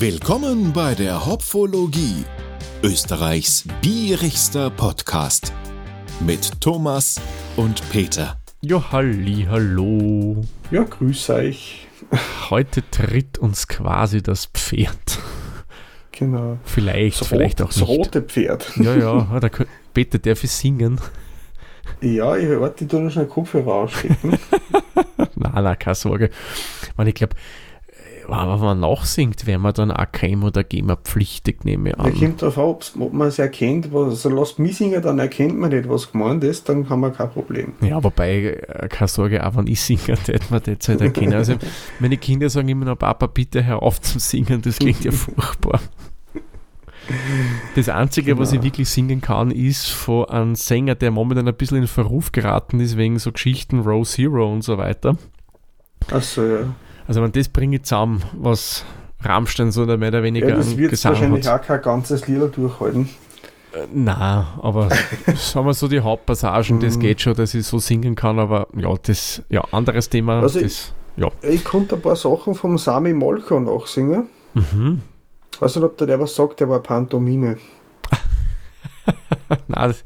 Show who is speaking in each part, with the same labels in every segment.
Speaker 1: Willkommen bei der Hopfologie, Österreichs bierigster Podcast mit Thomas und Peter.
Speaker 2: Ja, halli, hallo.
Speaker 3: Ja, grüß euch.
Speaker 2: Heute tritt uns quasi das Pferd.
Speaker 3: Genau.
Speaker 2: Vielleicht,
Speaker 3: Das
Speaker 2: vielleicht
Speaker 3: rot-
Speaker 2: auch
Speaker 3: das
Speaker 2: nicht.
Speaker 3: rote Pferd.
Speaker 2: Ja, ja, der kö- Peter darf ich singen.
Speaker 3: Ja, ich warte, ich tu noch schnell Kopfhörer ausstecken.
Speaker 2: Nein, nein, keine Sorge. Man, ich glaube, wenn man nachsingt, wäre man dann auch kein oder GEMA-pflichtig, nehme ich
Speaker 3: Da
Speaker 2: an.
Speaker 3: kommt drauf an, ob's- ob man es erkennt. Was, also lasst mich singen, dann erkennt man nicht, was gemeint ist, dann haben wir kein Problem.
Speaker 2: Ja, wobei, äh, keine Sorge, auch wenn ich singe, hätte man das halt erkennen. Also, meine Kinder sagen immer noch, Papa, bitte hör auf zum Singen, das klingt ja furchtbar. Das Einzige, was ich
Speaker 3: Genau.
Speaker 2: wirklich singen kann, ist von einem Sänger, der momentan ein bisschen in Verruf geraten ist, wegen so Geschichten Rose Hero und so weiter.
Speaker 3: Achso, ja.
Speaker 2: Also, wenn das bringe ich zusammen, was Rammstein so mehr oder weniger
Speaker 3: ja das wird wahrscheinlich
Speaker 2: hat.
Speaker 3: auch kein ganzes Lied durchhalten.
Speaker 2: Äh, Nein, aber sagen wir so die Hauptpassagen, das
Speaker 3: Mhm.
Speaker 2: geht schon, dass ich so singen kann, aber ja, das, ja, anderes Thema,
Speaker 3: Also
Speaker 2: das, ja.
Speaker 3: Ich konnte ein paar Sachen vom Sami Molko nachsingen.
Speaker 2: Mhm.
Speaker 3: Ich weiß nicht, ob der, der was sagt, der war Pantomime.
Speaker 2: Nein, das,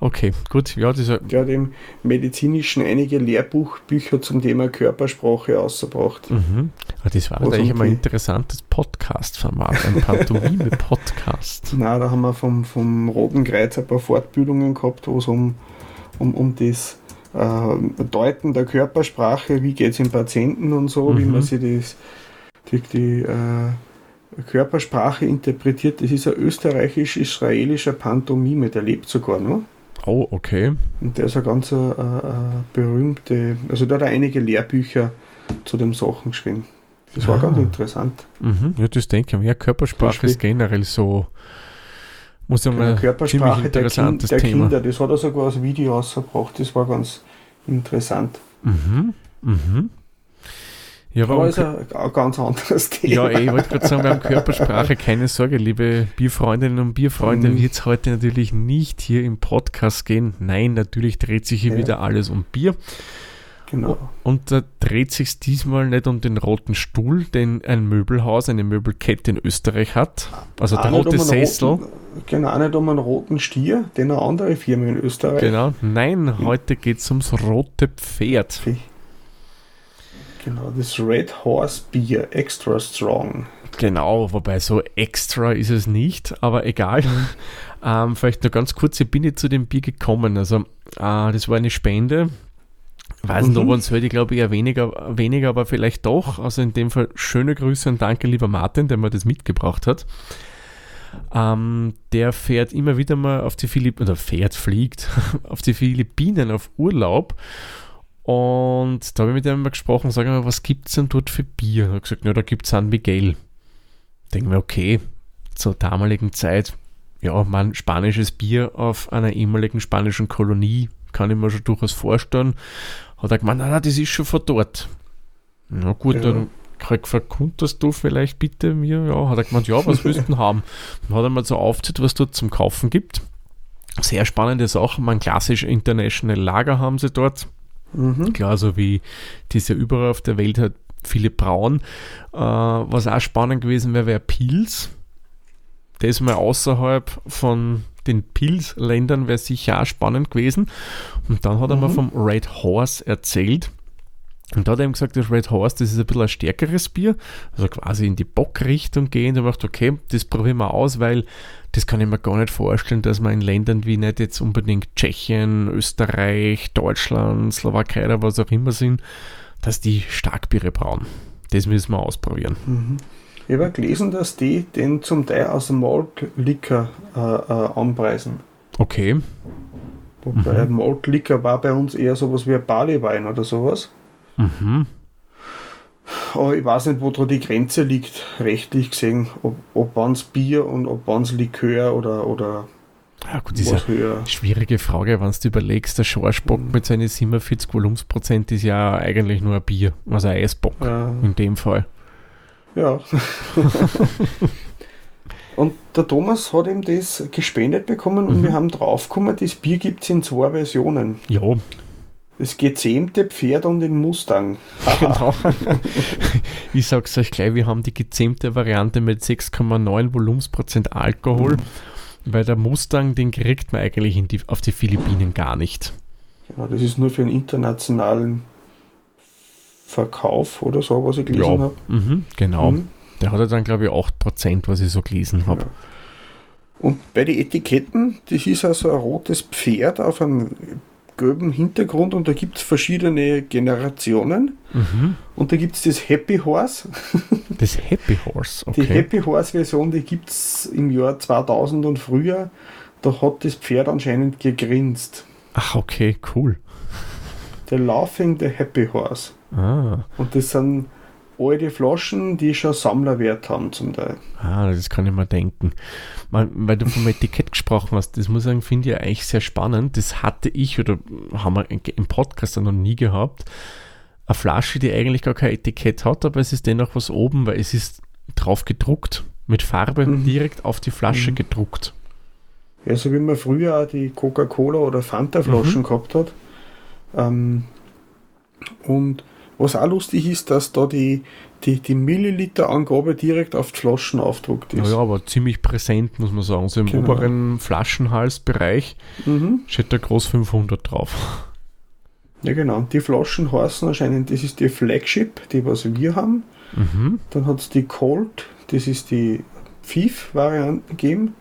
Speaker 2: okay, gut, ja, ja,
Speaker 3: Der hat im Medizinischen einige Lehrbuchbücher zum Thema Körpersprache ausgebracht.
Speaker 2: mhm. Aber das war eigentlich immer ein interessantes Podcast-Format, ein Pantomime-Podcast.
Speaker 3: Nein, da haben wir vom, vom Roten Kreuz ein paar Fortbildungen gehabt, wo es um, um, um das äh, Deuten der Körpersprache, wie geht es im Patienten und so, wie
Speaker 2: Mhm.
Speaker 3: man sich das, die, die äh, Körpersprache interpretiert. Das ist ein österreichisch-israelischer Pantomime, der lebt sogar noch.
Speaker 2: Oh, okay.
Speaker 3: Und der ist ein ganz äh, äh, berühmte, also da hat er einige Lehrbücher zu den Sachen geschrieben. Das war
Speaker 2: Ah.
Speaker 3: ganz interessant.
Speaker 2: Mhm. Ja, das denke ich mir. Ja, Körpersprache ist generell so, muss ich
Speaker 3: Die
Speaker 2: mal, ziemlich
Speaker 3: Körpersprache der, kind, der
Speaker 2: Thema.
Speaker 3: Kinder, das hat er sogar als Video rausgebracht, das war ganz interessant.
Speaker 2: Mhm. Mhm. Ja,
Speaker 3: Aber ist ein, ein ganz anderes Thema.
Speaker 2: Ja, ey, ich wollte gerade sagen, wir haben Körpersprache, keine Sorge, liebe Bierfreundinnen und Bierfreunde,
Speaker 3: Mhm.
Speaker 2: wird es heute natürlich nicht hier im Podcast gehen. Nein, natürlich dreht sich hier
Speaker 3: Ja.
Speaker 2: wieder alles um Bier.
Speaker 3: Genau.
Speaker 2: Und da dreht sich diesmal nicht um den roten Stuhl, den ein Möbelhaus, eine Möbelkette in Österreich hat. Also der
Speaker 3: Auch nicht
Speaker 2: rote
Speaker 3: um
Speaker 2: Sessel.
Speaker 3: Roten, genau, nicht um einen roten Stier, den eine andere Firma in Österreich.
Speaker 2: Genau. Nein, heute geht es ums rote Pferd.
Speaker 3: Genau, das Red Horse Bier, extra strong.
Speaker 2: Genau, wobei so extra ist es nicht, aber egal. Ähm, vielleicht nur ganz kurz, ich bin jetzt zu dem Bier gekommen. Also, äh, das war eine Spende. Weiß nicht, ob
Speaker 3: Mhm.
Speaker 2: uns heute, glaube ich, eher weniger, weniger, aber vielleicht doch. Also in dem Fall schöne Grüße und danke, lieber Martin, der mir das mitgebracht hat. Ähm, der fährt immer wieder mal auf die Philippinen, oder fährt, fliegt auf die Philippinen auf Urlaub. Und da habe ich mit ihm mal gesprochen, sage mal, was gibt es denn dort für Bier? Er hat gesagt, na, da gibt es San Miguel. Denken wir, okay, zur damaligen Zeit, ja, man, spanisches Bier auf einer ehemaligen spanischen Kolonie, kann ich mir schon durchaus vorstellen. Hat er gemeint, na, na, das ist schon von dort. Na gut,
Speaker 3: Ja.
Speaker 2: dann krieg, verkundest du vielleicht bitte mir? Ja, hat er gemeint, ja, was willst du denn haben? Dann hat er mal so aufgezählt, was dort zum Kaufen gibt. Sehr spannende Sachen, man klassisch International Lager haben sie dort.
Speaker 3: Mhm.
Speaker 2: Klar, so wie das ja überall auf der Welt hat, viele Brauen. Äh, was auch spannend gewesen wäre, wäre Pils. Das mal außerhalb von den Pils-Ländern wäre sicher auch spannend gewesen. Und dann hat er mir
Speaker 3: Mhm.
Speaker 2: vom Red Horse erzählt. Und da hat er ihm gesagt, das Red Horse, das ist ein bisschen ein stärkeres Bier, also quasi in die Bockrichtung gehen. Da macht okay, das probieren wir aus, weil das kann ich mir gar nicht vorstellen, dass man in Ländern wie nicht jetzt unbedingt Tschechien, Österreich, Deutschland, Slowakei oder was auch immer sind, dass die Starkbiere brauen. Das müssen wir ausprobieren.
Speaker 3: Mhm. Ich habe gelesen, dass die den zum Teil aus dem Malt Liquor äh, äh, anpreisen.
Speaker 2: Okay.
Speaker 3: Wobei
Speaker 2: Mhm.
Speaker 3: Malt Liquor war bei uns eher sowas wie ein Barleywein oder sowas.
Speaker 2: Mhm.
Speaker 3: Aber ich weiß nicht, wo da die Grenze liegt, rechtlich gesehen, ob, ob es Bier und ob es Likör oder, oder
Speaker 2: Ja, gut, ja eine schwierige Frage, wenn du überlegst, der Schorschbock
Speaker 3: Mhm.
Speaker 2: mit seinen 47 Volumensprozent ist ja eigentlich nur ein Bier, also ein Eisbock
Speaker 3: Äh,
Speaker 2: in dem Fall.
Speaker 3: ja. und der Thomas hat ihm das gespendet bekommen und
Speaker 2: Mhm.
Speaker 3: wir haben draufgekommen, das Bier gibt es in zwei Versionen.
Speaker 2: Ja,
Speaker 3: Das gezähmte Pferd und den Mustang. genau.
Speaker 2: ich sag's euch gleich, wir haben die gezähmte Variante mit 6,9 Volumensprozent Alkohol, mhm. weil der Mustang, den kriegt man eigentlich die, auf die Philippinen gar nicht.
Speaker 3: Genau, das ist nur für einen internationalen Verkauf oder so, was ich gelesen ja. habe.
Speaker 2: Mhm, genau. Mhm. Der hat ja dann, glaube ich, 8%, was ich so gelesen habe. Ja.
Speaker 3: Und bei den Etiketten, das ist also ein rotes Pferd auf einem gelben Hintergrund und da gibt es verschiedene Generationen. Mhm. Und da gibt es das Happy Horse.
Speaker 2: Das Happy Horse, okay.
Speaker 3: Die Happy Horse Version, die gibt es im Jahr 2000 und früher. Da hat das Pferd anscheinend gegrinst.
Speaker 2: Ach, okay, cool.
Speaker 3: The Laughing the Happy Horse. Ah. Und das sind alte Flaschen, die schon Sammlerwert haben zum Teil.
Speaker 2: Ah, das kann ich mir denken. Man, weil du vom Etikett gesprochen hast, das muss ich sagen, finde ich eigentlich sehr spannend. Das hatte ich oder haben wir im Podcast noch nie gehabt. Eine Flasche, die eigentlich gar kein Etikett hat, aber es ist dennoch was oben, weil es ist drauf gedruckt, mit Farbe mhm. direkt auf die Flasche mhm. gedruckt.
Speaker 3: Ja, so wie man früher auch die Coca-Cola oder Fanta-Flaschen mhm. gehabt hat. Ähm, und was auch lustig ist, dass da die, die, die Milliliter-Angabe direkt auf die Flaschen aufdruckt
Speaker 2: ist. Ja, aber ziemlich präsent, muss man sagen. So im genau. oberen Flaschenhalsbereich mhm. steht da groß 500 drauf.
Speaker 3: Ja, genau. Die Flaschen heißen anscheinend, das ist die Flagship, die was wir haben. Mhm. Dann hat es die Colt, das ist die Pfiff-Variante gegeben.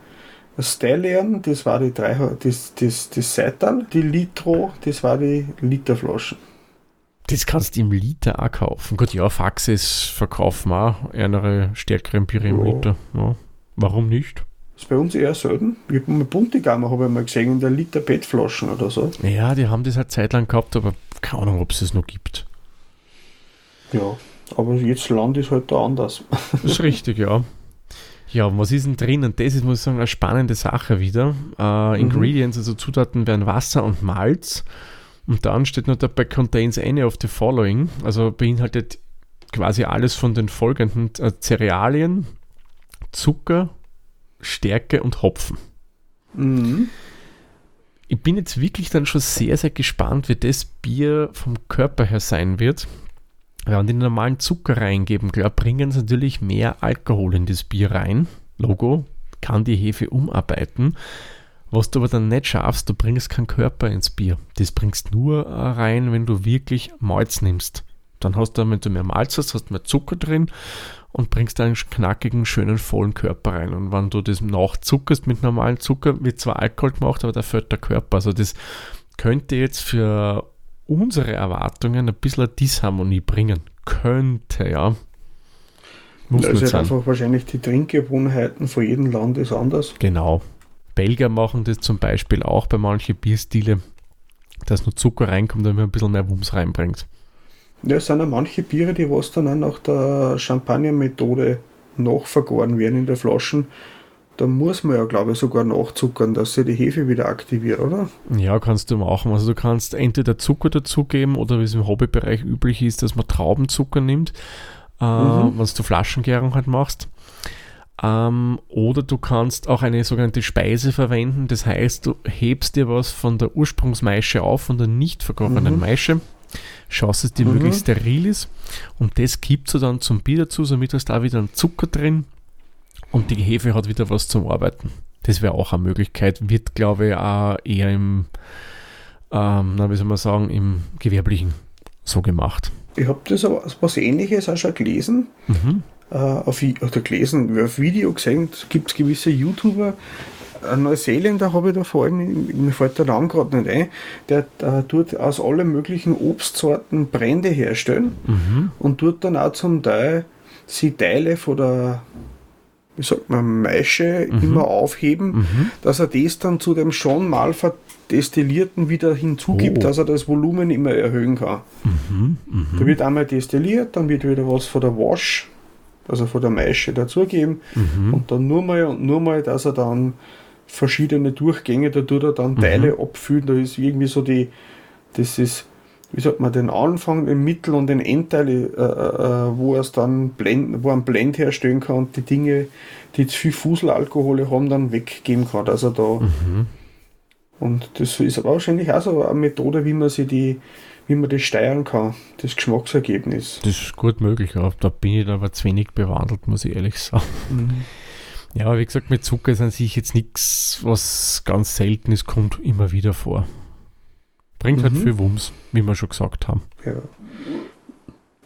Speaker 3: Stallion, das war die drei, das, das, das Seital. Die Litro, das war die Literflaschen.
Speaker 2: Das kannst du im Liter auch kaufen. Gut, ja, Faxes verkaufen auch eine stärkere Biere im Liter. Ja. Warum nicht?
Speaker 3: Das ist bei uns eher selten. Ich habe mal Buntigammer habe ich mal gesehen in der Liter PET-Flaschen oder so.
Speaker 2: Ja, die haben das halt zeitlang gehabt, aber keine Ahnung, ob es es noch gibt.
Speaker 3: Ja, aber jetzt Land ist halt da anders.
Speaker 2: Das ist richtig, ja. Ja, was ist denn drin? Und das ist, muss ich sagen, eine spannende Sache wieder. Uh, Ingredients, also Zutaten wären Wasser und Malz. Und dann steht noch dabei contains any of the following, also beinhaltet quasi alles von den folgenden äh, Cerealien, Zucker, Stärke und Hopfen. Mhm. Ich bin jetzt wirklich dann schon sehr, sehr gespannt, wie das Bier vom Körper her sein wird. Wenn die normalen Zucker reingeben, klar, bringen sie natürlich mehr Alkohol in das Bier rein. Logo kann die Hefe umarbeiten. Was du aber dann nicht schaffst, du bringst keinen Körper ins Bier. Das bringst nur rein, wenn du wirklich Malz nimmst. Dann hast du, wenn du mehr Malz hast, hast du mehr Zucker drin und bringst einen knackigen, schönen, vollen Körper rein. Und wenn du das nachzuckerst mit normalem Zucker, wird zwar Alkohol gemacht, aber da fällt der Körper. Also das könnte jetzt für unsere Erwartungen ein bisschen eine Disharmonie bringen. Könnte, ja.
Speaker 3: Muss das ist halt einfach wahrscheinlich die Trinkgewohnheiten von jedem Land ist anders.
Speaker 2: Genau. Belgier machen das zum Beispiel auch bei manchen Bierstile, dass nur Zucker reinkommt, damit man ein bisschen mehr Wumms reinbringt.
Speaker 3: Ja, es sind auch manche Biere, die was dann auch nach der Champagner-Methode nachvergoren werden in der Flaschen. Da muss man ja, glaube ich, sogar nachzuckern, dass sie die Hefe wieder aktiviert, oder?
Speaker 2: Ja, kannst du machen. Also du kannst entweder Zucker dazugeben oder wie es im Hobbybereich üblich ist, dass man Traubenzucker nimmt, äh, mhm. wenn du Flaschengärung halt machst. Ähm, oder du kannst auch eine sogenannte Speise verwenden. Das heißt, du hebst dir was von der Ursprungsmaische auf, von der nicht vergorenen mhm. Maische, schaust, dass die mhm. möglichst steril ist und das gibst du dann zum Bier dazu, somit hast du da wieder einen Zucker drin und die Hefe hat wieder was zum Arbeiten. Das wäre auch eine Möglichkeit, wird glaube ich auch eher im, ähm, na, wie soll man sagen, im Gewerblichen so gemacht.
Speaker 3: Ich habe das aber was ähnliches auch schon gelesen. Mhm äh, auf, oder gelesen, auf Video gesehen, gibt es gewisse YouTuber, ein Neuseeländer habe ich da vor allem, mir fällt der Name gerade nicht ein, der äh, tut aus allen möglichen Obstsorten Brände herstellen mhm. und tut dann auch zum Teil sie Teile von der wie sagt man, Maische mhm. immer aufheben, mhm. dass er das dann zu dem schon mal verdestillierten wieder hinzugibt, oh. dass er das Volumen immer erhöhen kann. Mhm. mhm. Da wird einmal destilliert, dann wird wieder was von der Wash also von der Maische dazugeben mhm. und dann nur mal und nur mal, dass er dann verschiedene Durchgänge, da tut er dann mhm. Teile abfüllen, da ist irgendwie so die, das ist, wie sagt man, den Anfang, den Mittel und den Endteil, äh, äh, wo er es dann blend, wo er einen Blend herstellen kann und die Dinge, die zu viel Fuselalkohole haben, dann weggeben kann. Also da, mhm. Und das ist aber wahrscheinlich auch so eine Methode, wie man sich die, wie man das steuern kann, das Geschmacksergebnis.
Speaker 2: Das ist gut möglich, ja. Da bin ich aber zu wenig bewandelt, muss ich ehrlich sagen. Mhm. Ja, aber wie gesagt, mit Zucker ist an sich jetzt nichts, was ganz selten ist, kommt immer wieder vor. Bringt halt mhm. halt viel Wumms, wie wir schon gesagt haben.
Speaker 3: Ja.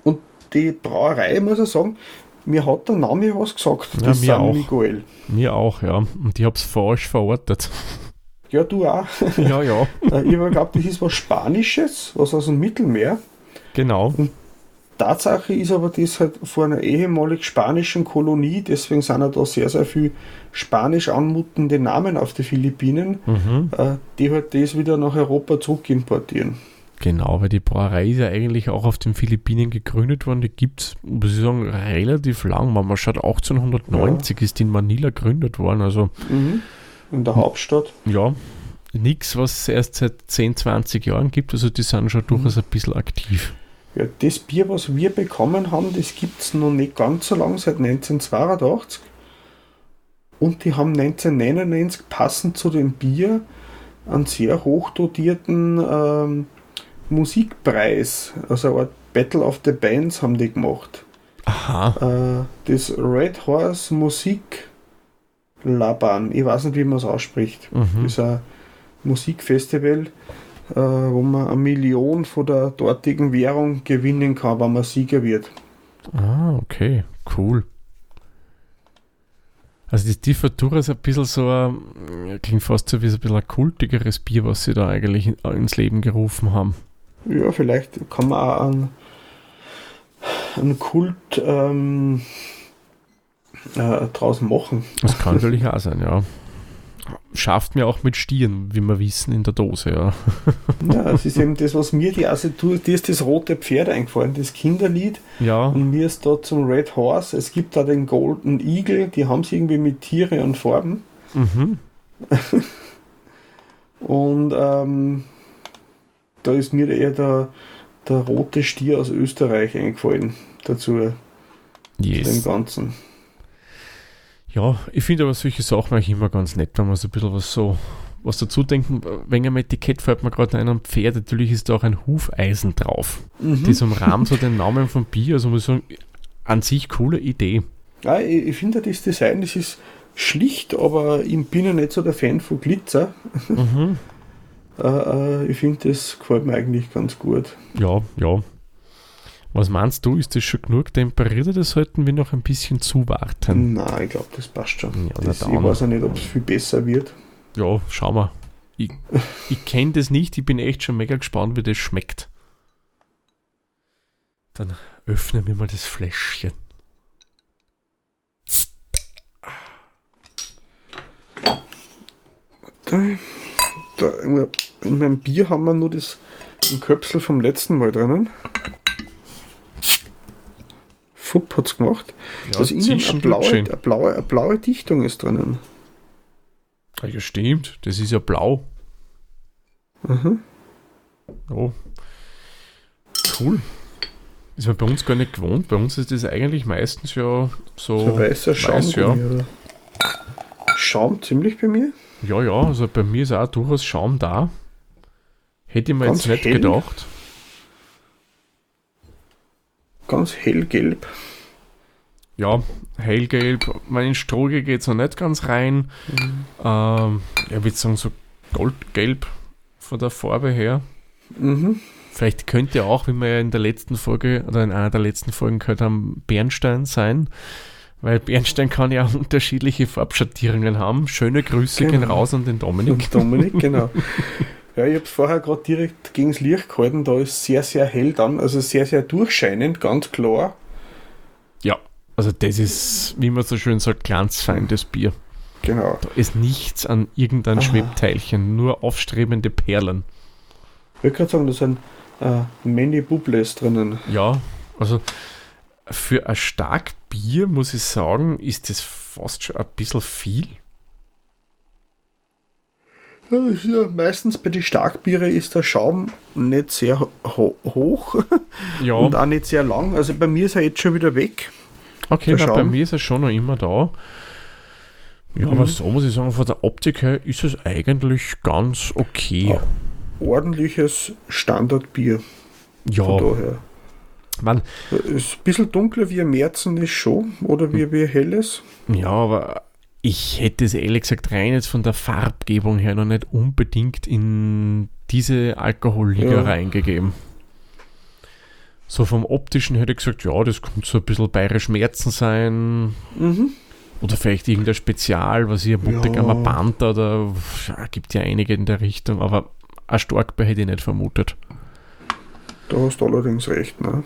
Speaker 3: Und die Brauerei, muss ich sagen, mir hat der Name was gesagt,
Speaker 2: ja, das mir auch. Miguel. Mir auch, ja. Und ich habe es falsch verortet.
Speaker 3: Ja, du auch.
Speaker 2: Ja, ja.
Speaker 3: Äh, ich habe geglaubt, das ist was Spanisches, was aus dem Mittelmeer.
Speaker 2: Genau.
Speaker 3: Und Tatsache ist aber das halt vor einer ehemalig spanischen Kolonie, deswegen sind ja da sehr, sehr viel spanisch anmutende Namen auf den Philippinen, mhm. Äh, die halt das wieder nach Europa zurückimportieren.
Speaker 2: Genau, weil die Brauerei ist ja eigentlich auch auf den Philippinen gegründet worden. Die gibt es, muss ich sagen, relativ lang. Man schaut, 1890 ja. ist die in Manila gegründet worden. Also
Speaker 3: mhm. In der Hauptstadt.
Speaker 2: Ja, nichts, was es erst seit 10, 20 Jahren gibt. Also die sind schon durchaus mhm. ein bisschen aktiv.
Speaker 3: Ja, das Bier, was wir bekommen haben, das gibt es noch nicht ganz so lang, seit 1982. Und die haben 1999 passend zu dem Bier einen sehr hochdotierten ähm, Musikpreis, also eine Art Battle of the Bands haben die gemacht.
Speaker 2: Aha.
Speaker 3: Äh, das Red Horse Musik Laban, ich weiß nicht, wie man es ausspricht. Mhm. Das ist ein Musikfestival, äh, wo man eine Million von der dortigen Währung gewinnen kann, wenn man Sieger wird.
Speaker 2: Ah, okay, cool. Also die Tifatura ist ein bisschen so, ein, klingt fast so wie so ein bisschen ein kultigeres Bier, was sie da eigentlich ins Leben gerufen haben.
Speaker 3: Ja, vielleicht kann man auch einen, einen Kult ähm, äh, draus machen.
Speaker 2: Das kann natürlich auch sein, ja. Schafft mir auch mit Stieren, wie wir wissen, in der Dose, ja.
Speaker 3: Ja, es ist eben das, was mir die Assetur, dir ist das rote Pferd eingefallen, das Kinderlied.
Speaker 2: Ja.
Speaker 3: Und mir ist da zum Red Horse, es gibt da den Golden Eagle, die haben sie irgendwie mit Tiere und Farben.
Speaker 2: Mhm.
Speaker 3: und ähm, da ist mir eher der, der rote Stier aus Österreich eingefallen dazu.
Speaker 2: Yes.
Speaker 3: Dem Ganzen.
Speaker 2: Ja, ich finde aber solche Sachen eigentlich immer ganz nett, wenn man so ein bisschen was so was dazu denken, wenn am Etikett fällt mir gerade ein am Pferd, natürlich ist da auch ein Hufeisen drauf. Mhm. Das umrahmt so den Namen vom Bier, also muss ich sagen, an sich coole Idee.
Speaker 3: Ja, ich, ich finde das Design, das ist schlicht, aber ich bin ja nicht so der Fan von Glitzer. Mhm. äh, äh, ich finde, das gefällt mir eigentlich ganz gut.
Speaker 2: Ja, ja. Was meinst du, ist das schon genug temperiert oder sollten wir noch ein bisschen zuwarten?
Speaker 3: Nein, ich glaube, das passt schon. Ja, das, ich weiß auch nicht, ob es viel besser wird.
Speaker 2: Ja, schauen wir. Ich, ich kenne das nicht, ich bin echt schon mega gespannt, wie das schmeckt. Dann öffnen wir mal das Fläschchen.
Speaker 3: Da, da, in meinem Bier haben wir nur das Köpsel vom letzten Mal drinnen. Fupp hat es gemacht. Ja, dass innen eine blaue, eine, blaue, eine blaue Dichtung ist drinnen.
Speaker 2: Ja, stimmt. Das ist ja blau.
Speaker 3: Mhm.
Speaker 2: Oh. Cool. Ist man bei uns gar nicht gewohnt. Bei uns ist das eigentlich meistens ja so.
Speaker 3: So weißer Schaum. Weiß, ja. Schaum ziemlich bei mir.
Speaker 2: Ja, ja, also bei mir ist auch durchaus Schaum da. Hätte ich mir Ganz jetzt nicht hell. gedacht
Speaker 3: ganz hellgelb.
Speaker 2: Ja, hellgelb. Mein Stroge geht so nicht ganz rein. Mhm. Ähm, ich würde sagen, so goldgelb von der Farbe her.
Speaker 3: Mhm.
Speaker 2: Vielleicht könnte auch, wie wir ja in der letzten Folge oder in einer der letzten Folgen gehört haben, Bernstein sein. Weil Bernstein kann ja unterschiedliche Farbschattierungen haben. Schöne Grüße genau. gehen raus an den Dominik. Und
Speaker 3: Dominik, genau. Ja, ich habe es vorher gerade direkt gegen das Licht gehalten, da ist sehr, sehr hell dann, also sehr, sehr durchscheinend, ganz klar.
Speaker 2: Ja, also das ist, wie man so schön sagt, glanzfeindes Bier.
Speaker 3: Genau.
Speaker 2: Da ist nichts an irgendein ah. Schwebteilchen, nur aufstrebende Perlen.
Speaker 3: Ich würde gerade sagen, da sind äh, Many Bubbles drinnen.
Speaker 2: Ja, also für ein Starkbier muss ich sagen, ist das fast schon ein bisschen viel.
Speaker 3: Ja, meistens bei den Starkbiere ist der Schaum nicht sehr ho hoch
Speaker 2: ja.
Speaker 3: und auch nicht sehr lang. Also bei mir ist er jetzt schon wieder weg.
Speaker 2: Okay, na, bei mir ist er schon noch immer da. Ja, aber so muss ich sagen, von der Optik her ist es eigentlich ganz okay.
Speaker 3: Ja. Ordentliches Standardbier.
Speaker 2: Ja,
Speaker 3: Von daher.
Speaker 2: man,
Speaker 3: Ist ein bisschen dunkler wie ein Märzen ist schon, oder wie, wie ein helles.
Speaker 2: ja, aber ich hätte es ehrlich gesagt rein jetzt von der Farbgebung her noch nicht unbedingt in diese Alkoholliga
Speaker 3: Ja.
Speaker 2: reingegeben. So vom optischen hätte ich gesagt, ja, das könnte so ein bisschen bayerisch Märzen sein.
Speaker 3: Mhm.
Speaker 2: Oder vielleicht irgendein Spezial, was hier Muttergammer
Speaker 3: Ja.
Speaker 2: Panther oder ja, gibt ja einige in der Richtung, aber ein Starkbier hätte ich nicht vermutet.
Speaker 3: Da hast du allerdings recht. Ne?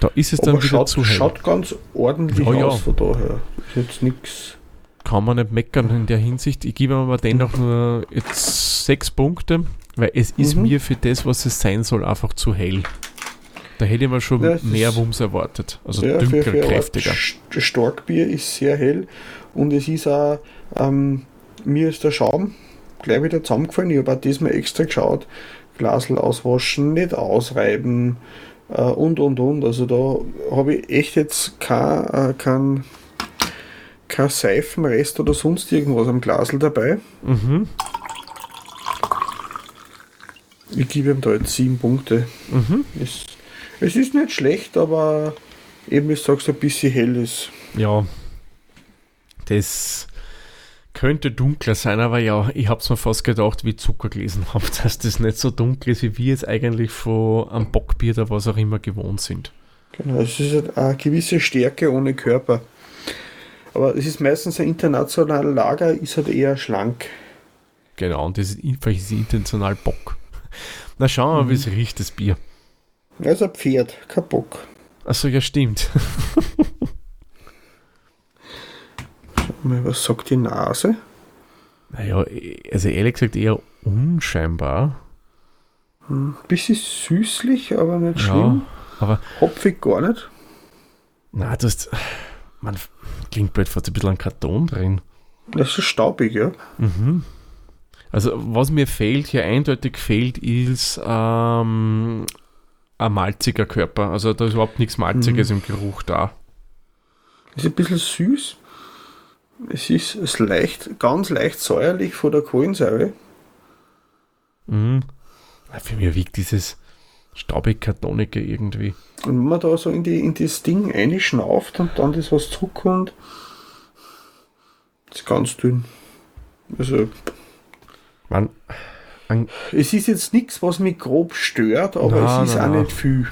Speaker 2: Da ist es dann
Speaker 3: Aber
Speaker 2: wieder
Speaker 3: schaut,
Speaker 2: zu hell.
Speaker 3: schaut ganz ordentlich
Speaker 2: ja.
Speaker 3: aus von daher. Ist jetzt nichts.
Speaker 2: Kann man nicht meckern in der Hinsicht. Ich gebe aber dennoch nur jetzt sechs Punkte, weil es ist
Speaker 3: Mhm.
Speaker 2: mir für das, was es sein soll, einfach zu hell. Da hätte ich mir schon
Speaker 3: Ja,
Speaker 2: mehr Wumms erwartet. Also
Speaker 3: Ja,
Speaker 2: dünker,
Speaker 3: für, für
Speaker 2: kräftiger.
Speaker 3: St- Starkbier ist sehr hell und es ist auch, ähm, mir ist der Schaum gleich wieder zusammengefallen. Ich habe auch diesmal extra geschaut. Glasel auswaschen, nicht ausreiben äh, und und und. Also da habe ich echt jetzt kein, äh, kein, kein Seifenrest oder sonst irgendwas am Glasel dabei.
Speaker 2: Mhm.
Speaker 3: Ich gebe ihm da jetzt sieben Punkte.
Speaker 2: Mhm.
Speaker 3: Es, es ist nicht schlecht, aber eben, ich sag's ein bisschen hell ist.
Speaker 2: Ja, das könnte dunkler sein, aber ja, ich habe es mir fast gedacht, wie Zucker gelesen habe, dass das nicht so dunkel ist, wie wir jetzt eigentlich von einem Bockbier oder was auch immer gewohnt sind.
Speaker 3: Genau, es ist halt eine gewisse Stärke ohne Körper. Aber es ist meistens ein internationaler Lager, ist halt eher schlank.
Speaker 2: Genau, und das ist, vielleicht ist intentional Bock. Na, schauen wir mal, wie es riecht, das Bier.
Speaker 3: Also ein Pferd, kein Bock.
Speaker 2: Achso, ja, stimmt.
Speaker 3: Mal, Was sagt die Nase?
Speaker 2: Naja, also ehrlich gesagt eher unscheinbar.
Speaker 3: Bisschen süßlich, aber nicht
Speaker 2: Ja,
Speaker 3: schlimm.
Speaker 2: aber
Speaker 3: Hopfig gar nicht.
Speaker 2: na, du hast, man klingt blöd, fast ein bisschen an Karton drin.
Speaker 3: Das ist staubig, ja.
Speaker 2: Mhm. Also, was mir fehlt, hier eindeutig fehlt, ist ähm, ein malziger Körper. Also, da ist überhaupt nichts Malziges im Geruch da.
Speaker 3: Ist ein bisschen süß. Es ist, es leicht, ganz leicht säuerlich von der Kohlensäure.
Speaker 2: Mhm. Für mich wiegt dieses staubig-kartonige irgendwie.
Speaker 3: Und wenn man da so in, die, in das Ding einschnauft und dann das was zurückkommt, ist ganz dünn. Also,
Speaker 2: Man, an,
Speaker 3: es ist jetzt nichts, was mich grob stört, aber
Speaker 2: Na,
Speaker 3: es ist
Speaker 2: na,
Speaker 3: auch
Speaker 2: na.
Speaker 3: nicht viel.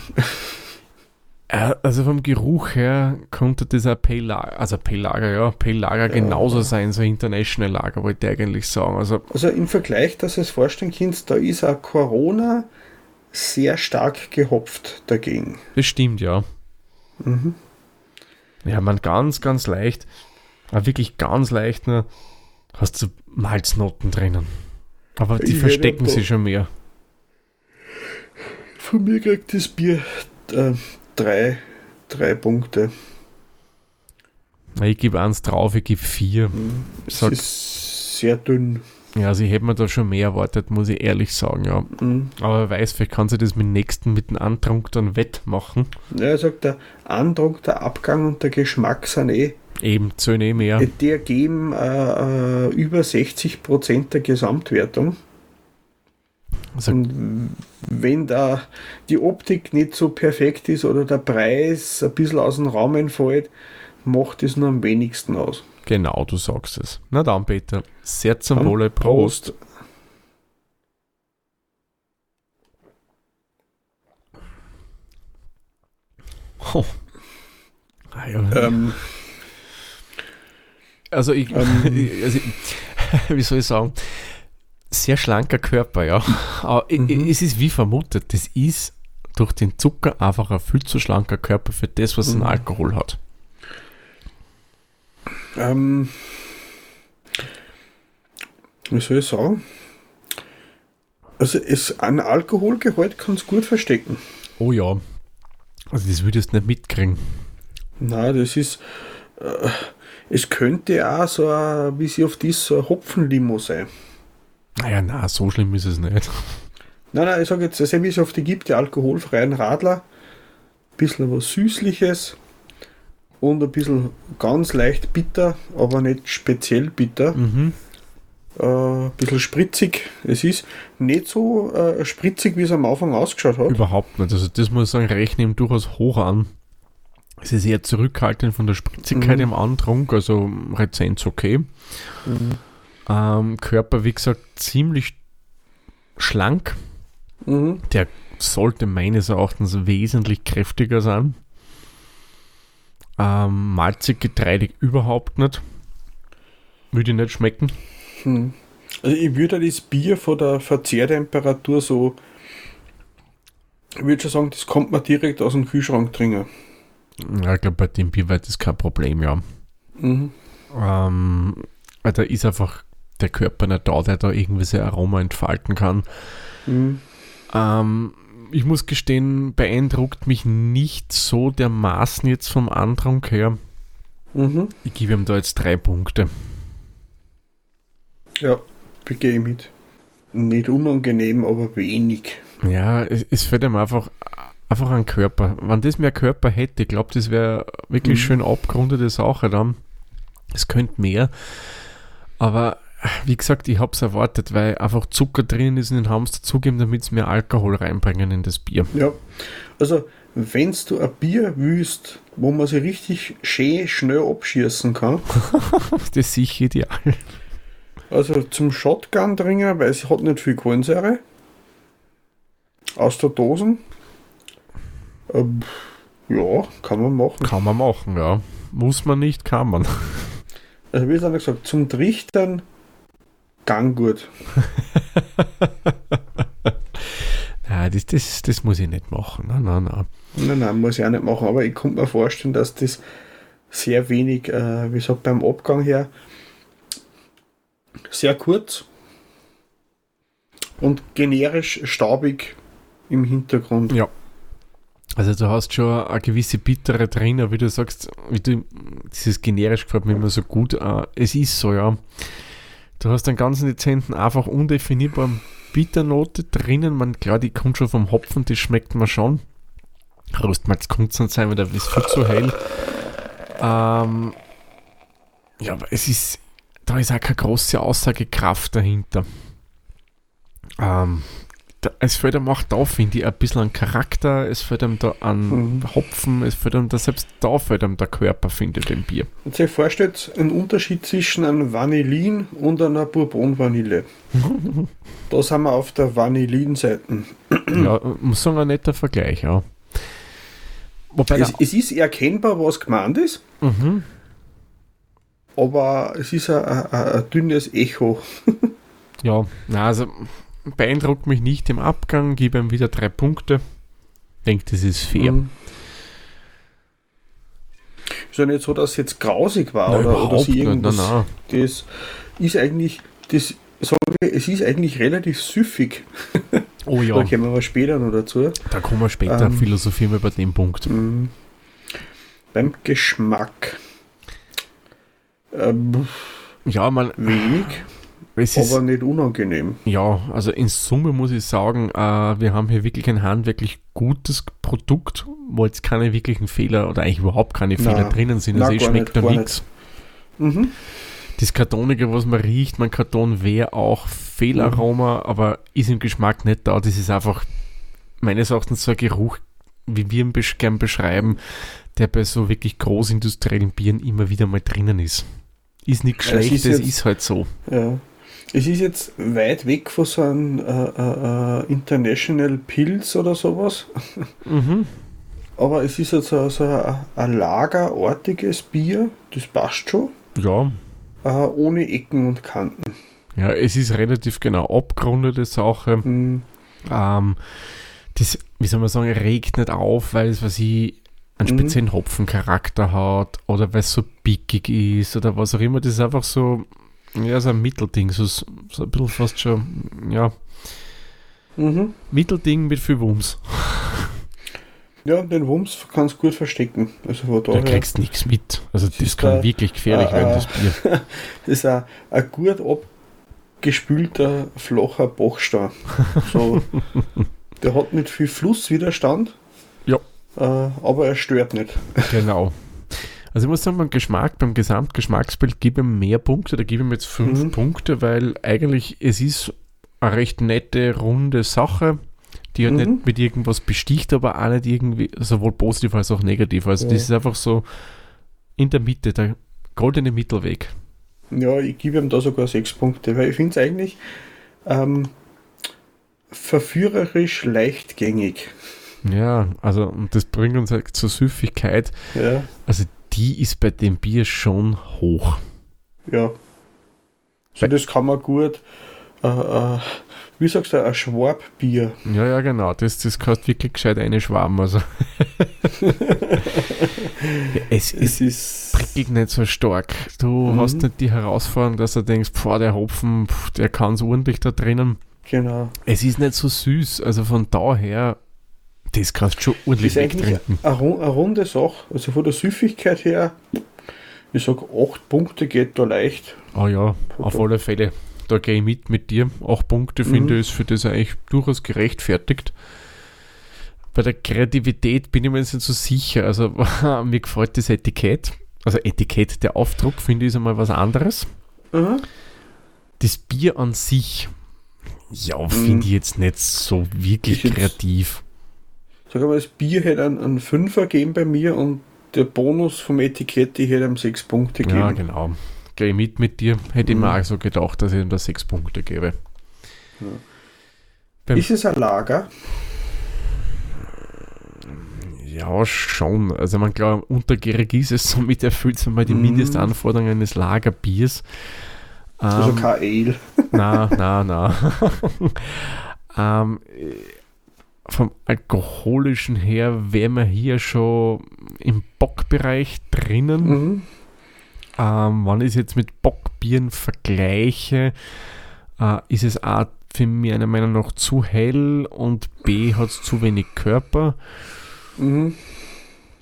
Speaker 2: äh, also vom Geruch her könnte das ein Pale Lager, also Pale Lager, ja, Pale Lager genauso sein, so International Lager, wollte ich eigentlich sagen. Also,
Speaker 3: Also im Vergleich, dass ihr es vorstellen könnt, da ist auch Corona sehr stark gehopft dagegen.
Speaker 2: das stimmt, ja.
Speaker 3: Mhm.
Speaker 2: Ja, man ganz, ganz leicht, aber wirklich ganz leicht nur, hast du Malznoten drinnen. Aber die
Speaker 3: Ich
Speaker 2: verstecken sich schon mehr.
Speaker 3: Von mir kriegt das Bier äh, drei, drei Punkte.
Speaker 2: Ich gebe eins drauf, ich gebe vier.
Speaker 3: Es
Speaker 2: Sag-
Speaker 3: ist sehr dünn.
Speaker 2: Ja, also ich hätte mir da schon mehr erwartet, muss ich ehrlich sagen, ja.
Speaker 3: Mhm.
Speaker 2: Aber wer weiß, vielleicht kann sie das mit dem nächsten, mit dem Antrunk dann wettmachen.
Speaker 3: Ja, er sagt, der Andruck, der Abgang und der Geschmack sind eh,
Speaker 2: Eben, zählen eh mehr.
Speaker 3: die ergeben äh, äh, über 60% der Gesamtwertung.
Speaker 2: Also,
Speaker 3: Und wenn da die Optik nicht so perfekt ist oder der Preis ein bisschen aus dem Raum entfällt, macht es nur am wenigsten aus.
Speaker 2: Genau, du sagst es. Na dann, Peter. Sehr zum
Speaker 3: Dann
Speaker 2: Wohle. Prost. Oh. Ah, ja.
Speaker 3: Ähm,
Speaker 2: Also, ich,
Speaker 3: Ähm.
Speaker 2: also ich, wie soll ich sagen, sehr schlanker Körper, ja. Aber
Speaker 3: Mhm.
Speaker 2: es ist wie vermutet, das ist durch den Zucker einfach ein viel zu schlanker Körper für das, was ein
Speaker 3: Mhm.
Speaker 2: Alkohol hat.
Speaker 3: Ähm, wie soll ich sagen? Also es, ein Alkoholgehalt kann es gut verstecken.
Speaker 2: Oh ja. Also das würdest du nicht mitkriegen.
Speaker 3: Na, das ist. Äh, es könnte auch so, ein, wie sie oft ist, so ein Hopfenlimo sein.
Speaker 2: Naja, na, so schlimm ist es nicht.
Speaker 3: Nein, nein, ich sage jetzt, also wie es oft die gibt, die alkoholfreien Radler. Bisschen was Süßliches. Und ein bisschen ganz leicht bitter, aber nicht speziell bitter.
Speaker 2: Mhm.
Speaker 3: Äh, ein bisschen spritzig. Es ist nicht so äh, spritzig, wie es am Anfang ausgeschaut hat.
Speaker 2: Überhaupt nicht. Also das muss ich sagen, rechne ihm durchaus hoch an. Es ist eher zurückhaltend von der Spritzigkeit
Speaker 3: Mhm.
Speaker 2: im Antrunk, also Rezenz okay.
Speaker 3: Mhm.
Speaker 2: Ähm, Körper, wie gesagt, ziemlich schlank.
Speaker 3: Mhm.
Speaker 2: Sollte meines Erachtens wesentlich kräftiger sein. Ähm, malzig, getreidig überhaupt nicht. Würde ich nicht schmecken.
Speaker 3: Hm. Also ich würde das Bier von der Verzehrtemperatur so, ich würde schon sagen, das kommt man direkt aus dem Kühlschrank trinken.
Speaker 2: Ja, ich glaube, bei dem Bier wird das kein Problem, ja.
Speaker 3: Mhm.
Speaker 2: Ähm, da ist einfach der Körper nicht da, der da irgendwie sein Aroma entfalten kann.
Speaker 3: Mhm.
Speaker 2: Ähm, ich muss gestehen, beeindruckt mich nicht so dermaßen jetzt vom Antrunk her.
Speaker 3: Mhm.
Speaker 2: Ich gebe ihm da jetzt drei Punkte.
Speaker 3: Ja, begehe ich mit. Nicht unangenehm, aber wenig.
Speaker 2: Ja, es, es fällt ihm einfach, einfach an Körper. Wenn das mehr Körper hätte, ich glaube, das wäre wirklich
Speaker 3: Mhm.
Speaker 2: schön abgerundete Sache dann. Es könnte mehr. Aber wie gesagt, ich habe es erwartet, weil einfach Zucker drin ist und den haben sie dazugeben, damit sie mehr Alkohol reinbringen in das Bier.
Speaker 3: Ja, also wenn du ein Bier willst, wo man sich richtig schön schnell abschießen kann,
Speaker 2: Das ist sicher ideal.
Speaker 3: also zum Shotgun trinken, weil es hat nicht viel Kohlensäure. Aus der Dosen. Ähm, ja, kann man machen.
Speaker 2: Kann man machen, ja. Muss man nicht, kann man.
Speaker 3: Also wie dann gesagt, zum Trichtern gang gut.
Speaker 2: Ja, das, das, das muss ich nicht machen. Nein, nein, nein.
Speaker 3: Nein, nein, muss ich auch nicht machen, aber ich konnte mir vorstellen, dass das sehr wenig, äh, wie gesagt, beim Abgang her sehr kurz und generisch staubig im Hintergrund.
Speaker 2: Ja. Also du hast schon eine gewisse Bittere drin, aber wie du sagst, wie du, dieses generisch gefällt mir immer so gut. Äh, es ist so, ja. Du hast einen ganz dezenten, einfach undefinierbaren Bitternote drinnen. Man, klar, die kommt schon vom Hopfen, das schmeckt man schon. Rostmalz kann es sein, weil der ist viel zu hell. Ähm, ja, aber es ist, da ist auch keine große Aussagekraft dahinter. Ähm, es fällt einem auch da, finde ich, ein bisschen an Charakter, es fällt einem da an
Speaker 3: Mhm.
Speaker 2: Hopfen, es fällt einem da, selbst da fällt einem der Körper, finde ich, dem Bier.
Speaker 3: Und sich vorstellt, ein Unterschied zwischen einem Vanillin und einer Bourbon-Vanille. da sind wir auf der Vanillin-Seite.
Speaker 2: ja, muss sagen, ein netter Vergleich, ja. Wobei,
Speaker 3: Es, es ist erkennbar, was gemeint ist,
Speaker 2: mhm,
Speaker 3: aber es ist ein, ein, ein dünnes Echo.
Speaker 2: ja, na, also beeindruckt mich nicht im Abgang, gebe ihm wieder drei Punkte. Denke, das ist fair.
Speaker 3: Mhm. Ist ja nicht so, dass es jetzt grausig war
Speaker 2: Nein,
Speaker 3: oder, oder sie
Speaker 2: nicht,
Speaker 3: irgendwas.
Speaker 2: nein, nein.
Speaker 3: Das ist eigentlich, das sagen wir, es ist eigentlich relativ süffig.
Speaker 2: Oh
Speaker 3: Da
Speaker 2: ja,
Speaker 3: kommen wir aber später noch dazu.
Speaker 2: da kommen wir später
Speaker 3: Ähm.
Speaker 2: philosophieren wir über den Punkt.
Speaker 3: Mhm. Beim Geschmack. Ähm,
Speaker 2: Ja, man,
Speaker 3: wenig,
Speaker 2: es ist,
Speaker 3: aber nicht unangenehm.
Speaker 2: Ja, also in Summe muss ich sagen, äh, wir haben hier wirklich ein handwerklich gutes Produkt, wo jetzt keine wirklichen Fehler oder eigentlich überhaupt keine
Speaker 3: Na,
Speaker 2: Fehler drinnen sind.
Speaker 3: na,
Speaker 2: Also es schmeckt da nichts.
Speaker 3: Mhm.
Speaker 2: Das Kartonige, was man riecht, mein Karton wäre auch Fehlaroma,
Speaker 3: Mhm.
Speaker 2: aber ist im Geschmack nicht da. Das ist einfach meines Erachtens so ein Geruch, wie wir ihn gern beschreiben, der bei so wirklich großindustriellen Bieren immer wieder mal drinnen ist. Ist nichts Schlechtes,
Speaker 3: ist
Speaker 2: ist, halt so.
Speaker 3: Ja. Es ist jetzt weit weg von so einem äh, äh, äh, International Pills oder sowas.
Speaker 2: Mhm.
Speaker 3: Aber es ist jetzt so, so ein, ein lagerartiges Bier, das passt schon,
Speaker 2: Ja,
Speaker 3: äh, ohne Ecken und Kanten.
Speaker 2: ja, es ist relativ genau abgerundete Sache.
Speaker 3: Mhm.
Speaker 2: Ähm, das, wie soll man sagen, regt nicht auf, weil es, was ich, einen
Speaker 3: Mhm.
Speaker 2: speziellen Hopfencharakter hat oder weil es so pickig ist oder was auch immer. Das ist einfach so, ja, so ein Mittelding, so, so ein bisschen fast schon, ja,
Speaker 3: Mhm.
Speaker 2: Mittelding mit viel Wumms.
Speaker 3: Ja, den Wumms kannst du gut verstecken. Also von
Speaker 2: Da
Speaker 3: daher,
Speaker 2: kriegst du nichts mit. Also das
Speaker 3: ist
Speaker 2: kann
Speaker 3: da-
Speaker 2: wirklich gefährlich
Speaker 3: äh,
Speaker 2: werden,
Speaker 3: äh,
Speaker 2: das Bier.
Speaker 3: das ist ein, ein gut abgespülter, flacher Bachstein. So, der hat nicht viel Flusswiderstand.
Speaker 2: Ja.
Speaker 3: Äh, aber er stört nicht.
Speaker 2: Genau. Also ich muss sagen, beim Geschmack, beim Gesamtgeschmacksbild gebe ich ihm mehr Punkte, da gebe ich ihm jetzt fünf
Speaker 3: Mhm.
Speaker 2: Punkte, weil eigentlich es ist eine recht nette, runde Sache, die halt
Speaker 3: Mhm.
Speaker 2: nicht mit irgendwas besticht, aber auch nicht irgendwie, sowohl positiv als auch negativ. Also
Speaker 3: Ja.
Speaker 2: das ist einfach so in der Mitte, der goldene Mittelweg.
Speaker 3: Ja, ich gebe ihm da sogar sechs Punkte, weil ich finde es eigentlich ähm, verführerisch leichtgängig.
Speaker 2: Ja, also und das bringt uns halt zur Süffigkeit.
Speaker 3: Ja,
Speaker 2: Also die ist bei dem Bier schon hoch.
Speaker 3: ja. So, das kann man gut, äh, äh, wie sagst du, ein Schwabbier.
Speaker 2: Ja, ja, genau. Das, das kannst wirklich gescheit eine Schwaben. Also. es ist
Speaker 3: Es ist.
Speaker 2: prickig nicht so stark. Du
Speaker 3: Mhm.
Speaker 2: hast nicht die Herausforderung, dass du denkst, boah, der Hopfen, pf, der kann so ordentlich da drinnen.
Speaker 3: Genau.
Speaker 2: Es ist nicht so süß. Also von daher, das kannst du schon ordentlich
Speaker 3: ist eigentlich
Speaker 2: wegtrinken.
Speaker 3: eine, eine runde Sache. Also von der Süffigkeit her, ich sag, acht Punkte geht da leicht.
Speaker 2: Oh ja, auf alle Fälle. Da gehe ich mit mit dir. Acht Punkte finde
Speaker 3: Mhm.
Speaker 2: ich ist für das eigentlich durchaus gerechtfertigt. Bei der Kreativität bin ich mir nicht so sicher. Also mir gefällt das Etikett. Also Etikett, der Aufdruck finde ich ist einmal was anderes.
Speaker 3: Aha.
Speaker 2: Das Bier an sich, ja,
Speaker 3: Mhm.
Speaker 2: finde ich jetzt nicht so wirklich
Speaker 3: Ist jetzt-
Speaker 2: kreativ.
Speaker 3: Sag mal, das Bier hätte einen, einen Fünfer gegeben bei mir und der Bonus vom Etikett, ich hätte ihm sechs Punkte gegeben.
Speaker 2: Ja, genau. Gehe ich mit mit dir. Hätte ich
Speaker 3: Mhm.
Speaker 2: mir auch so gedacht, dass ich ihm da sechs Punkte gebe. Beim-
Speaker 3: Ist es ein Lager?
Speaker 2: Ja, schon. Also man klar, untergärig ist es, somit erfüllt es mal die
Speaker 3: Mhm.
Speaker 2: Mindestanforderungen eines Lagerbiers.
Speaker 3: Also
Speaker 2: Ähm,
Speaker 3: kein Ale.
Speaker 2: na, na, na. ähm, äh, vom alkoholischen her wären wir hier schon im Bockbereich drinnen.
Speaker 3: Mhm.
Speaker 2: Ähm, wenn ich es jetzt mit Bockbieren vergleiche, äh, ist es A für mich meiner Meinung nach zu hell und B hat es zu wenig Körper.
Speaker 3: Mhm.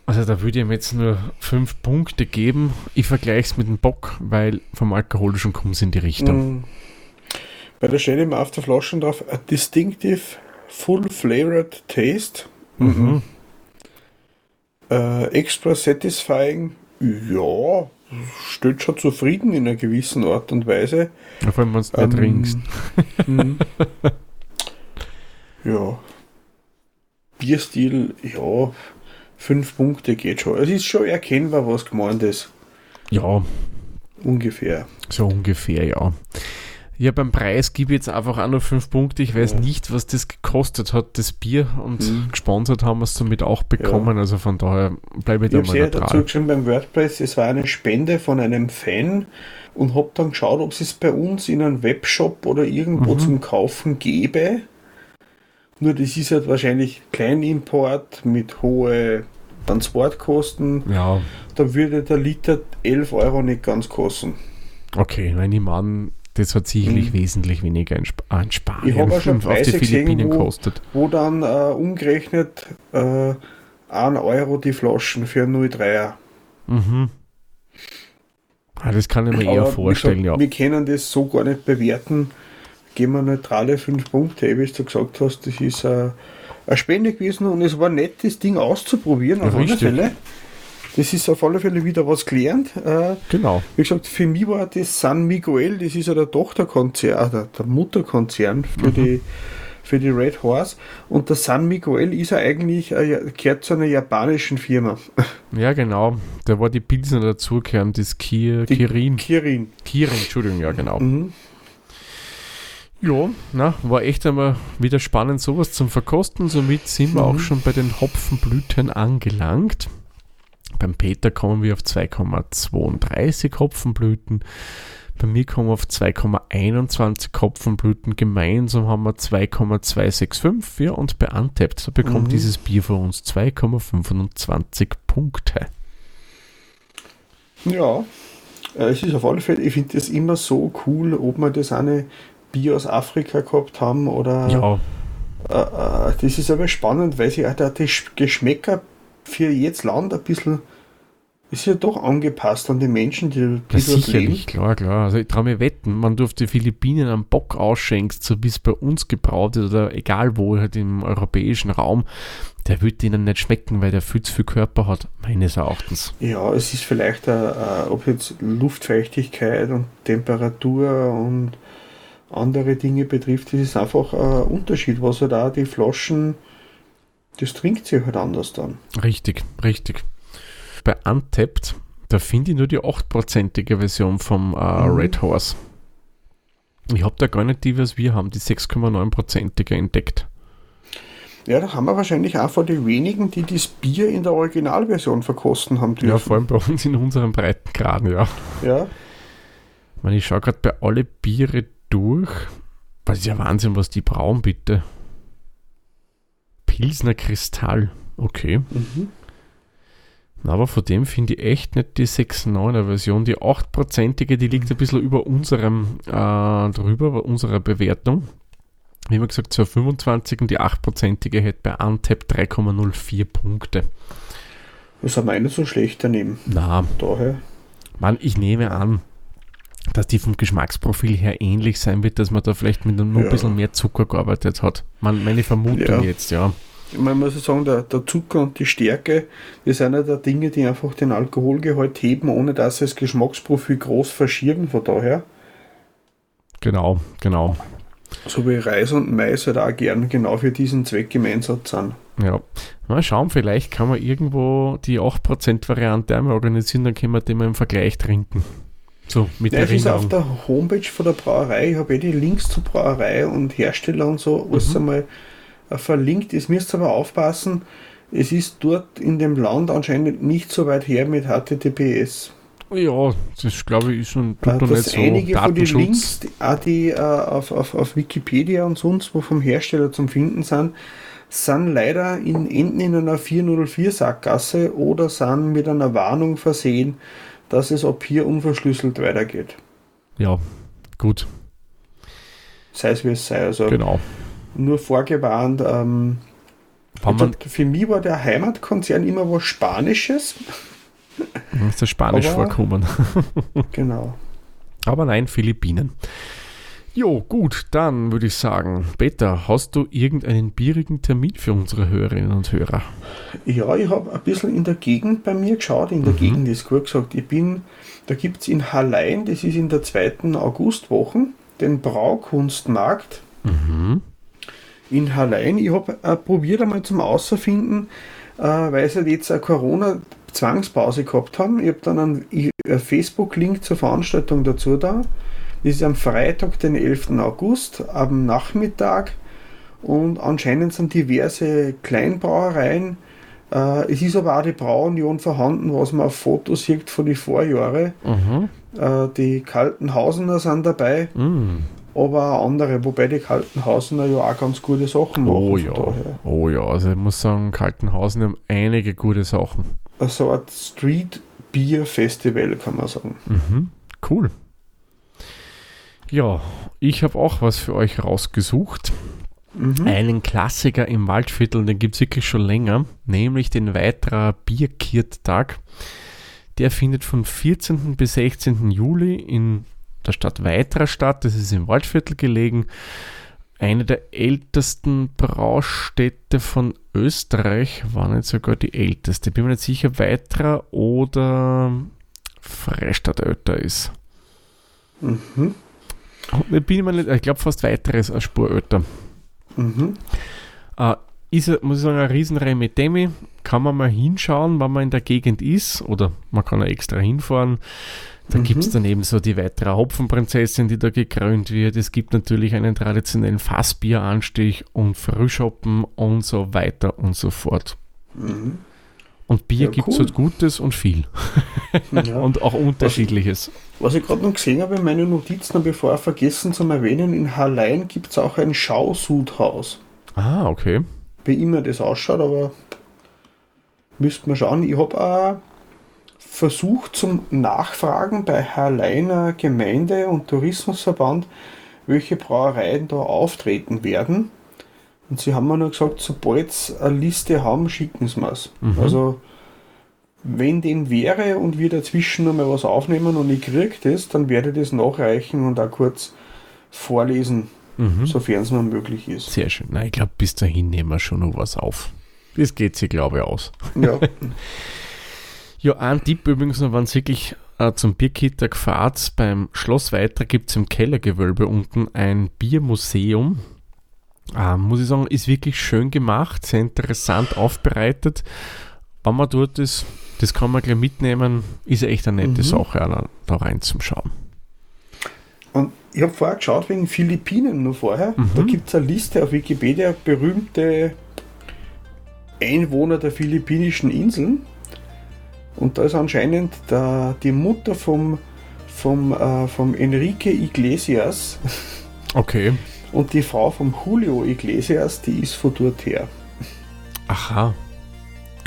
Speaker 2: Also da würde ich ihm jetzt nur fünf Punkte geben. Ich vergleiche es mit dem Bock, weil vom alkoholischen kommt es in die Richtung.
Speaker 3: Mhm. Bei der steht immer auf der Flasche drauf, a distinctive, full flavored taste.
Speaker 2: Mhm.
Speaker 3: Äh, extra satisfying. Ja, steht schon zufrieden in einer gewissen Art und Weise.
Speaker 2: Vor allem, wenn du
Speaker 3: Ähm,
Speaker 2: trinkst.
Speaker 3: Mhm. ja. Bierstil, ja, fünf Punkte geht schon. Es ist schon erkennbar, was gemeint ist.
Speaker 2: Ja,
Speaker 3: Ungefähr.
Speaker 2: so ungefähr, ja. Ja, beim Preis gebe ich jetzt einfach auch nur fünf Punkte. Ich weiß
Speaker 3: Ja.
Speaker 2: nicht, was das gekostet hat, das Bier. Und
Speaker 3: Mhm.
Speaker 2: gesponsert haben wir es somit auch bekommen. Also von daher bleibe ich
Speaker 3: Ich
Speaker 2: da
Speaker 3: habe
Speaker 2: mal
Speaker 3: sehr dazu
Speaker 2: neutral.
Speaker 3: geschrieben beim WordPress, es war eine Spende von einem Fan und habe dann geschaut, ob es es bei uns in einem Webshop oder irgendwo
Speaker 2: Mhm.
Speaker 3: zum Kaufen gäbe. Nur das ist halt wahrscheinlich Kleinimport mit hohen Transportkosten.
Speaker 2: Ja,
Speaker 3: Da würde der Liter 11 Euro nicht ganz kosten.
Speaker 2: okay. Wenn ich meine, das hat sicherlich
Speaker 3: Mhm.
Speaker 2: wesentlich weniger in, Sp ah, in Spanien
Speaker 3: Ich habe auch schon
Speaker 2: auf die
Speaker 3: Preise gesehen,
Speaker 2: Philippinen
Speaker 3: wo-
Speaker 2: kostet.
Speaker 3: Wo dann äh, umgerechnet äh, 1 Euro die Flaschen für 0,3er.
Speaker 2: Mhm. Ah, das kann ich mir eher
Speaker 3: Aber
Speaker 2: vorstellen,
Speaker 3: gesagt,
Speaker 2: ja.
Speaker 3: Wir können das so gar nicht bewerten. Geben wir neutrale 5 Punkte, wie du gesagt hast. Das ist äh, eine Spende gewesen und es war nett, das Ding auszuprobieren.
Speaker 2: Ja,
Speaker 3: auf alle
Speaker 2: richtig.
Speaker 3: Fälle. Das ist auf alle Fälle wieder was gelernt. Äh,
Speaker 2: Genau.
Speaker 3: wie gesagt, für mich war das San Miguel, das ist ja der Tochterkonzern, äh, der, Mutterkonzern für,
Speaker 2: Mhm.
Speaker 3: die, für die Red Horse. Und der San Miguel ist ja eigentlich, äh, gehört zu einer japanischen Firma.
Speaker 2: Ja, genau. Da war die Pilsner dazugehören, das Kir
Speaker 3: Die
Speaker 2: Kirin.
Speaker 3: Kirin.
Speaker 2: Kirin, Entschuldigung, ja, genau.
Speaker 3: Mhm.
Speaker 2: Ja, na, war echt einmal wieder spannend, sowas zum Verkosten. Somit sind wir
Speaker 3: Mhm.
Speaker 2: auch schon bei den Hopfenblüten angelangt. Beim Peter kommen wir auf 2,32 Hopfenblüten. Bei mir kommen wir auf 2,21 Hopfenblüten. Gemeinsam haben wir 2,265. Ja, und bei Untapped so bekommt
Speaker 3: Mhm.
Speaker 2: dieses Bier von uns 2,25 Punkte.
Speaker 3: Ja, äh, es ist auf alle Fälle, ich finde das immer so cool, ob wir das eine Bier aus Afrika gehabt haben oder
Speaker 2: Ja,
Speaker 3: äh, äh, das ist aber spannend, weil sich auch Sch- Geschmäcker für jedes Land ein bisschen ist ja doch angepasst an die Menschen, die, die
Speaker 2: Ja, sicherlich, klar, klar. Also ich traue mir wetten, man du auf die Philippinen einen Bock ausschenkst, so wie es bei uns gebraut ist oder egal wo, halt im europäischen Raum, der wird ihnen nicht schmecken, weil der viel zu viel Körper hat, meines Erachtens.
Speaker 3: Ja, es ist vielleicht, äh, äh, ob jetzt Luftfeuchtigkeit und Temperatur und andere Dinge betrifft, das ist einfach ein Unterschied, was halt auch die Flaschen, das trinkt sich halt anders dann.
Speaker 2: Richtig, richtig. Bei Untapped, da finde ich nur die 8%ige Version vom äh, mhm. Red Horse. Ich habe da gar nicht die, was wir haben, die 6,9%ige entdeckt.
Speaker 3: Ja, da haben wir wahrscheinlich auch von den wenigen, die das Bier in der Originalversion verkosten haben
Speaker 2: dürfen. Ja, vor allem bei uns in unserem Breitengraden, ja.
Speaker 3: Ja.
Speaker 2: Ich, meine, ich schaue gerade bei alle Biere durch. Das ist ja Wahnsinn, was die brauen, bitte. Pilsner Kristall. Okay. Mhm. Aber von dem finde ich echt nicht die 6,9er Version. Die 8%ige, die liegt ein bisschen über unserem äh, drüber, unserer Bewertung. Wie immer gesagt, zur 25 und die 8%ige hätte bei Untap 3,04 Punkte.
Speaker 3: Das haben wir nicht so schlecht daneben.
Speaker 2: Na, daher. Mann, ich nehme an, dass die vom Geschmacksprofil her ähnlich sein wird, dass man da vielleicht mit nur ja. ein bisschen mehr Zucker gearbeitet hat. Man, meine Vermutung ja. jetzt, ja.
Speaker 3: Man muss sagen, der, der, Zucker und die Stärke, das sind ja der Dinge, die einfach den Alkoholgehalt heben, ohne dass sie das Geschmacksprofil groß verschieben, von daher.
Speaker 2: Genau, genau.
Speaker 3: So wie Reis und Mais halt auch gern genau für diesen Zweck im Einsatz sind.
Speaker 2: Ja, mal schauen, vielleicht kann man irgendwo die 8%-Variante einmal organisieren, dann können wir den mal im Vergleich trinken.
Speaker 3: So, mit ja, der ist auf der Homepage von der Brauerei, ich habe eh die Links zur Brauerei und Hersteller und so, alles mhm. einmal verlinkt. Jetzt müsst ihr aber aufpassen, es ist dort in dem Land anscheinend nicht so weit her mit HTTPS.
Speaker 2: Ja, das glaube ich ist schon
Speaker 3: tut äh, nicht so einige von den Links, auch die äh, auf, auf, auf Wikipedia und sonst wo vom Hersteller zum Finden sind, sind leider in, enden in einer 404 Sackgasse oder sind mit einer Warnung versehen, dass es ab hier unverschlüsselt weitergeht.
Speaker 2: Ja, gut.
Speaker 3: Sei es wie es sei. Also
Speaker 2: genau.
Speaker 3: Nur vorgewarnt. Ähm, für mich war der Heimatkonzern immer was Spanisches.
Speaker 2: Ist das Spanisch Aber, vorkommen.
Speaker 3: genau.
Speaker 2: Aber nein, Philippinen. Jo, gut, dann würde ich sagen, Peter, hast du irgendeinen bierigen Termin für unsere Hörerinnen und Hörer?
Speaker 3: Ja, ich habe ein bisschen in der Gegend bei mir geschaut. In der mhm. Gegend ist gut gesagt, ich bin, da gibt es in Hallein, das ist in der zweiten Augustwoche, den Braukunstmarkt mhm. In Hallein. Ich habe äh, probiert einmal zum Außerfinden, äh, weil es halt jetzt eine Corona-Zwangspause gehabt haben. Ich habe dann einen Facebook-Link zur Veranstaltung dazu da. Das ist am Freitag, den 11. August, am Nachmittag. Und anscheinend sind diverse Kleinbrauereien. Äh, es ist aber auch die Brauunion vorhanden, was man auf Fotos sieht von den Vorjahren. Mhm. Äh, die Kaltenhausener sind dabei. Mhm. Aber auch andere, wobei die Kaltenhausener ja auch ganz gute Sachen
Speaker 2: machen. Oh ja, oh ja, also ich muss sagen, Kaltenhausen haben einige gute Sachen.
Speaker 3: So ein Street Beer Festival, kann man sagen.
Speaker 2: Mhm. Cool. Ja, ich habe auch was für euch rausgesucht. Mhm. Einen Klassiker im Waldviertel, den gibt es wirklich schon länger, nämlich den Weiterer Bierkirttag. Der findet von 14. bis 16. Juli in der Stadt Weiterer statt. Das ist im Waldviertel gelegen. Eine der ältesten Braustädte von Österreich, war nicht sogar die älteste. Bin mir nicht sicher, Weiterer oder Freistadt älter ist. Mhm. Ich bin nicht, ich glaube fast weiteres als Spur älter. Mhm. Äh, ist, muss ich sagen, ein riesen Remetemi. Kann man mal hinschauen, wenn man in der Gegend ist, oder man kann auch extra hinfahren. Da mhm. gibt es dann eben so die weitere Hopfenprinzessin, die da gekrönt wird. Es gibt natürlich einen traditionellen Fassbieranstich und Frühschoppen und so weiter und so fort. Mhm. Und Bier ja, gibt es cool. halt Gutes und viel. Ja. und auch unterschiedliches.
Speaker 3: Was, was ich gerade noch gesehen habe in meinen Notizen, bevor ich vergessen zu erwähnen, in Hallein gibt es auch ein Schausudhaus.
Speaker 2: Ah, okay.
Speaker 3: Wie immer das ausschaut, aber müsste man schauen. Ich habe auch versucht zum Nachfragen bei Halleiner Gemeinde und Tourismusverband, welche Brauereien da auftreten werden. Und sie haben mir nur gesagt, sobald sie eine Liste haben, schicken sie mir Mhm. Also, wenn dem wäre und wir dazwischen noch mal was aufnehmen und ich kriege das, dann werde ich das nachreichen und auch kurz vorlesen, mhm. sofern es noch möglich ist.
Speaker 2: Sehr schön. Na, ich glaube, bis dahin nehmen wir schon noch was auf. Das geht sich, glaube ich, aus.
Speaker 3: Ja.
Speaker 2: Ja, ein Tipp übrigens noch, wenn es wirklich äh, zum Bierkitter gefahrt, beim Schloss Weiter gibt es im Kellergewölbe unten ein Biermuseum. Äh, muss ich sagen, ist wirklich schön gemacht, sehr interessant aufbereitet. Wenn man dort ist, das kann man gleich mitnehmen, ist echt eine nette
Speaker 3: Mhm.
Speaker 2: Sache, da rein zum Schauen.
Speaker 3: Und ich habe vorher geschaut wegen Philippinen nur vorher.
Speaker 2: Mhm.
Speaker 3: Da gibt es eine Liste auf Wikipedia, berühmte Einwohner der philippinischen Inseln. Und da ist anscheinend der, die Mutter vom, vom, äh, vom Enrique Iglesias
Speaker 2: Okay.
Speaker 3: und die Frau vom Julio Iglesias, die ist von dort her.
Speaker 2: Aha.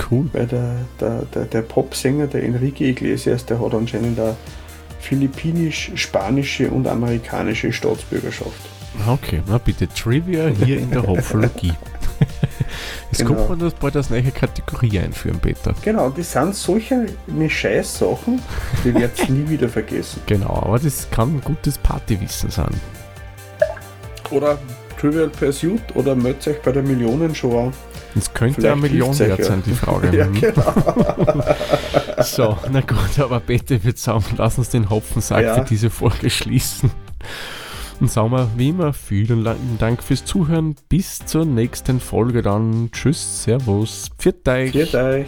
Speaker 2: Cool.
Speaker 3: Weil der, der, der, der Popsänger, der Enrique Iglesias, der hat anscheinend eine philippinisch, spanische und amerikanische Staatsbürgerschaft.
Speaker 2: Okay, na bitte, Trivia hier in der Hopfologie. Jetzt
Speaker 3: Genau.
Speaker 2: kommt man das bald als neue Kategorie einführen, Peter.
Speaker 3: Genau, das sind solche Scheiß-Sachen, die wird ihr nie wieder vergessen.
Speaker 2: Genau, aber das kann ein gutes Partywissen sein.
Speaker 3: Oder Trivial Pursuit oder meldet euch bei der Millionenshow an.
Speaker 2: Es könnte
Speaker 3: Vielleicht
Speaker 2: eine Million wert
Speaker 3: ja.
Speaker 2: sein, die Frage.
Speaker 3: Ja,
Speaker 2: Mhm.
Speaker 3: genau.
Speaker 2: So, na gut, aber Peter würde sagen, lass uns den Hopfensack
Speaker 3: Ja.
Speaker 2: für diese Folge schließen. Und sagen wir, wie immer, vielen Dank fürs Zuhören. Bis zur nächsten Folge dann. Tschüss, Servus, pfiat euch.
Speaker 3: Viert euch.